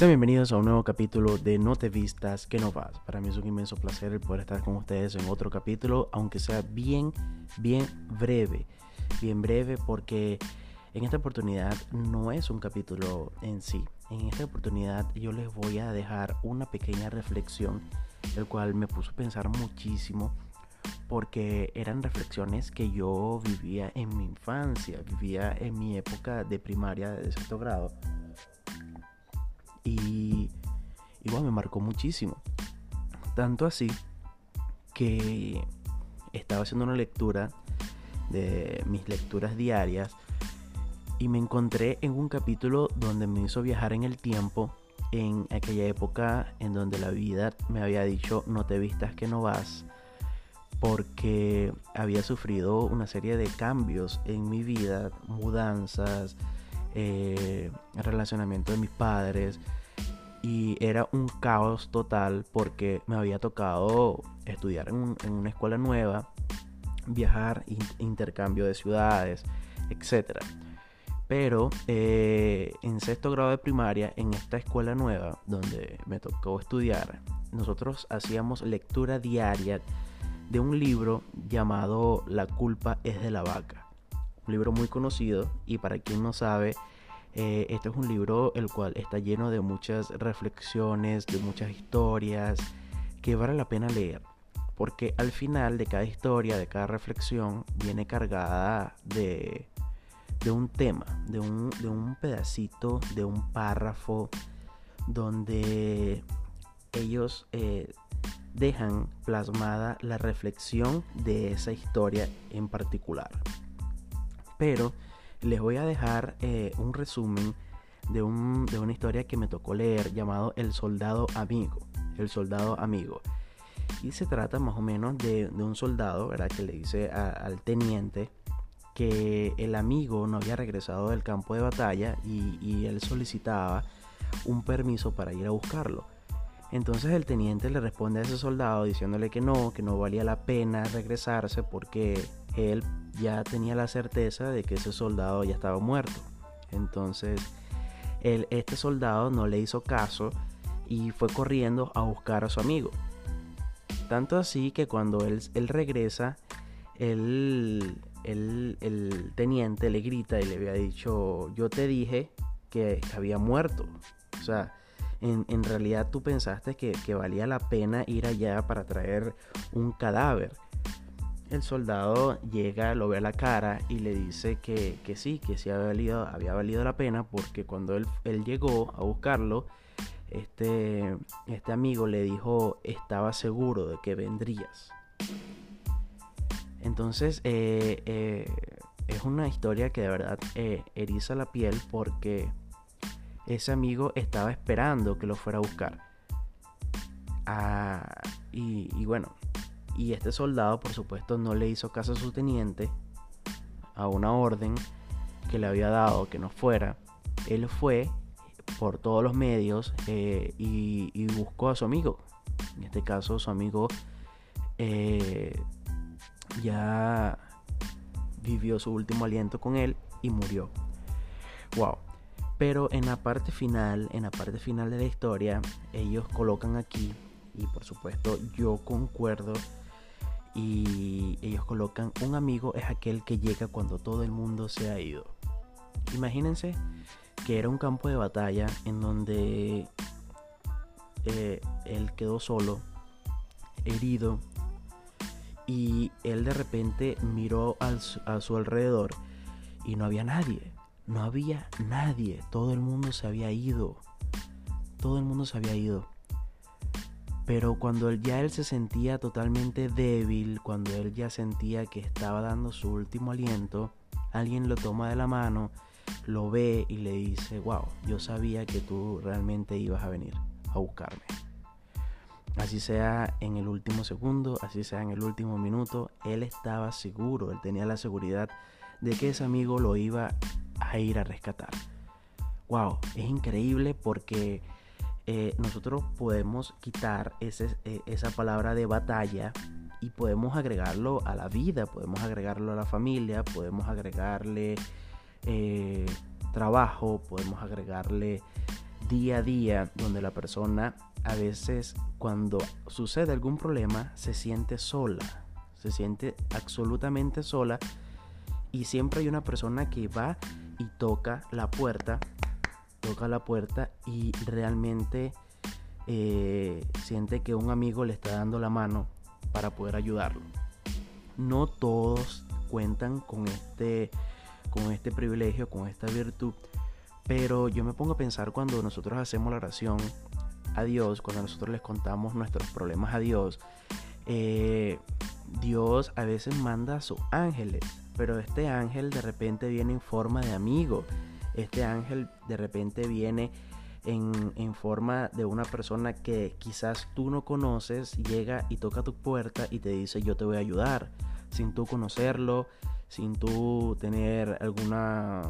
Sean bienvenidos a un nuevo capítulo de No te vistas que no vas. Para mí es un inmenso placer el poder estar con ustedes en otro capítulo, aunque sea bien, bien breve. Bien breve porque en esta oportunidad no es un capítulo en sí. En esta oportunidad yo les voy a dejar una pequeña reflexión, el cual me puso a pensar muchísimo porque eran reflexiones que yo vivía en mi infancia, vivía en mi época de primaria de sexto grado y igual me marcó muchísimo. Tanto así que estaba haciendo una lectura de mis lecturas diarias y me encontré en un capítulo donde me hizo viajar en el tiempo en aquella época en donde la vida me había dicho no te vistas que no vas porque había sufrido una serie de cambios en mi vida, mudanzas, eh, el relacionamiento de mis padres y era un caos total porque me había tocado estudiar en, una escuela nueva, viajar, intercambio de ciudades, etc. Pero eh, en sexto grado de primaria, en esta escuela nueva donde me tocó estudiar, nosotros hacíamos lectura diaria de un libro llamado La culpa es de la vaca libro muy conocido y para quien no sabe, eh, este es un libro el cual está lleno de muchas reflexiones, de muchas historias que vale la pena leer. Porque al final de cada historia, de cada reflexión, viene cargada de, de un tema, de un, de un pedacito, de un párrafo, donde ellos eh, dejan plasmada la reflexión de esa historia en particular pero les voy a dejar eh, un resumen de, una historia que me tocó leer llamado El Soldado Amigo. El Soldado Amigo. Y se trata más o menos de, un soldado. Que le dice al teniente que el amigo no había regresado del campo de batalla y él solicitaba un permiso para ir a buscarlo. Entonces el teniente le responde a ese soldado diciéndole que no, que no valía la pena regresarse porque él ya tenía la certeza de que ese soldado ya estaba muerto. Entonces, este soldado no le hizo caso y fue corriendo a buscar a su amigo. Tanto así que cuando él, regresa, el teniente le grita y le había dicho, yo te dije que había muerto. O sea, en, realidad tú pensaste que, que valía la pena ir allá para traer un cadáver el soldado llega, lo ve a la cara y le dice que, sí, que sí había valido, había valido la pena porque cuando él, llegó a buscarlo, este, este amigo le dijo estaba seguro de que vendrías. Entonces eh, eh, es una historia que de verdad eh, eriza la piel porque ese amigo estaba esperando que lo fuera a buscar. Ah, y bueno, y este soldado, por supuesto, no le hizo caso a su teniente, a una orden que le había dado que no fuera. Él fue por todos los medios eh, y, buscó a su amigo. En este caso, su amigo eh, ya vivió su último aliento con él y murió. Wow. Pero en la parte final, en la parte final de la historia, ellos colocan aquí, y por supuesto yo concuerdo y ellos colocan un amigo es aquel que llega cuando todo el mundo se ha ido. Imagínense que era un campo de batalla en donde eh, él quedó solo, herido, y él de repente miró a su alrededor y no había nadie, no había nadie, todo el mundo se había ido, todo el mundo se había ido. Pero cuando él, ya él se sentía totalmente débil, cuando él ya sentía que estaba dando su último aliento, alguien lo toma de la mano, lo ve y le dice, wow, yo sabía que tú realmente ibas a venir a buscarme. Así sea en el último segundo, así sea en el último minuto, él estaba seguro, él tenía la seguridad de que ese amigo lo iba a ir a rescatar. Wow, es increíble porque eh, nosotros podemos quitar eh, esa palabra de batalla y podemos agregarlo a la vida, podemos agregarlo a la familia, podemos agregarle eh, trabajo, podemos agregarle día a día donde la persona a veces cuando sucede algún problema se siente sola, se siente absolutamente sola y siempre hay una persona que va y toca la puerta, toca la puerta y realmente eh, siente que un amigo le está dando la mano para poder ayudarlo. No todos cuentan con este, con este privilegio, con esta virtud, pero yo me pongo a pensar cuando nosotros hacemos la oración a Dios, cuando nosotros les contamos nuestros problemas a Dios, eh, Dios a veces manda a sus ángeles, pero este ángel de repente viene en forma de amigo. Este ángel de repente viene en, en, forma de una persona que quizás tú no conoces, llega y toca tu puerta y te dice yo te voy a ayudar, sin tú conocerlo, sin tú tener alguna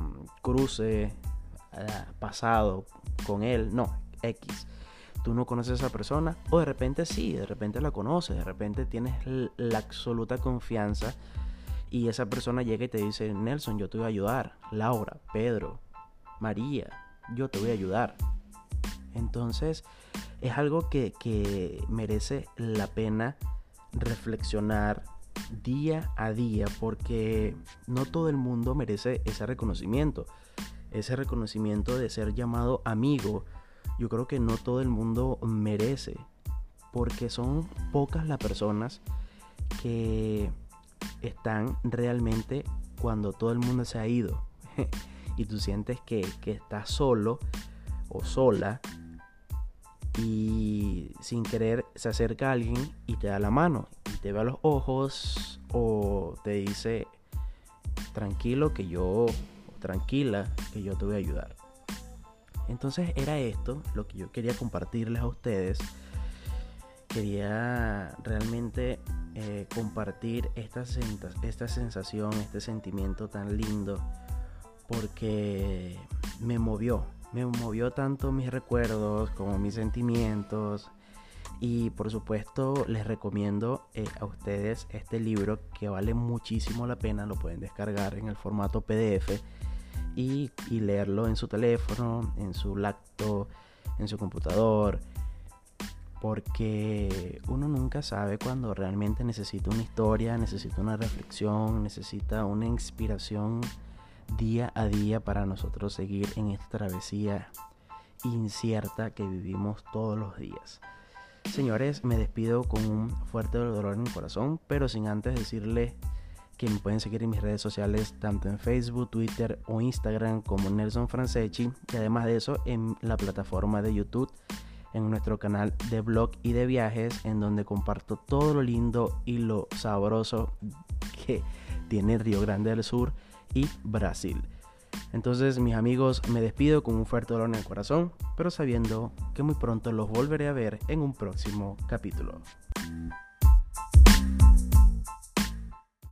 cruce eh, pasado con él, no, X. Tú no conoces a esa persona o de repente sí, de repente la conoces, de repente tienes la absoluta confianza y esa persona llega y te dice, Nelson, yo te voy a ayudar, Laura, Pedro, María, yo te voy a ayudar. Entonces es algo que, que merece la pena reflexionar día a día porque no todo el mundo merece ese reconocimiento, ese reconocimiento de ser llamado amigo, yo creo que no todo el mundo merece, porque son pocas las personas que están realmente cuando todo el mundo se ha ido y tú sientes que, que estás solo o sola y sin querer se acerca alguien y te da la mano y te ve a los ojos o te dice tranquilo que yo tranquila que yo te voy a ayudar entonces era esto lo que yo quería compartirles a ustedes. Quería realmente eh, compartir esta, esta sensación, este sentimiento tan lindo, porque me movió, me movió tanto mis recuerdos como mis sentimientos. Y por supuesto les recomiendo eh, a ustedes este libro que vale muchísimo la pena, lo pueden descargar en el formato PDF y, leerlo en su teléfono, en su laptop, en su computador, porque uno nunca sabe cuando realmente necesita una historia, necesita una reflexión, necesita una inspiración día a día para nosotros seguir en esta travesía incierta que vivimos todos los días. Señores, me despido con un fuerte dolor en el corazón, pero sin antes decirle que me pueden seguir en mis redes sociales, tanto en Facebook, Twitter o Instagram como Nelson Franceschi. Y además de eso, en la plataforma de YouTube, en nuestro canal de blog y de viajes, en donde comparto todo lo lindo y lo sabroso que tiene Río Grande del Sur y Brasil. Entonces, mis amigos, me despido con un fuerte dolor en el corazón, pero sabiendo que muy pronto los volveré a ver en un próximo capítulo.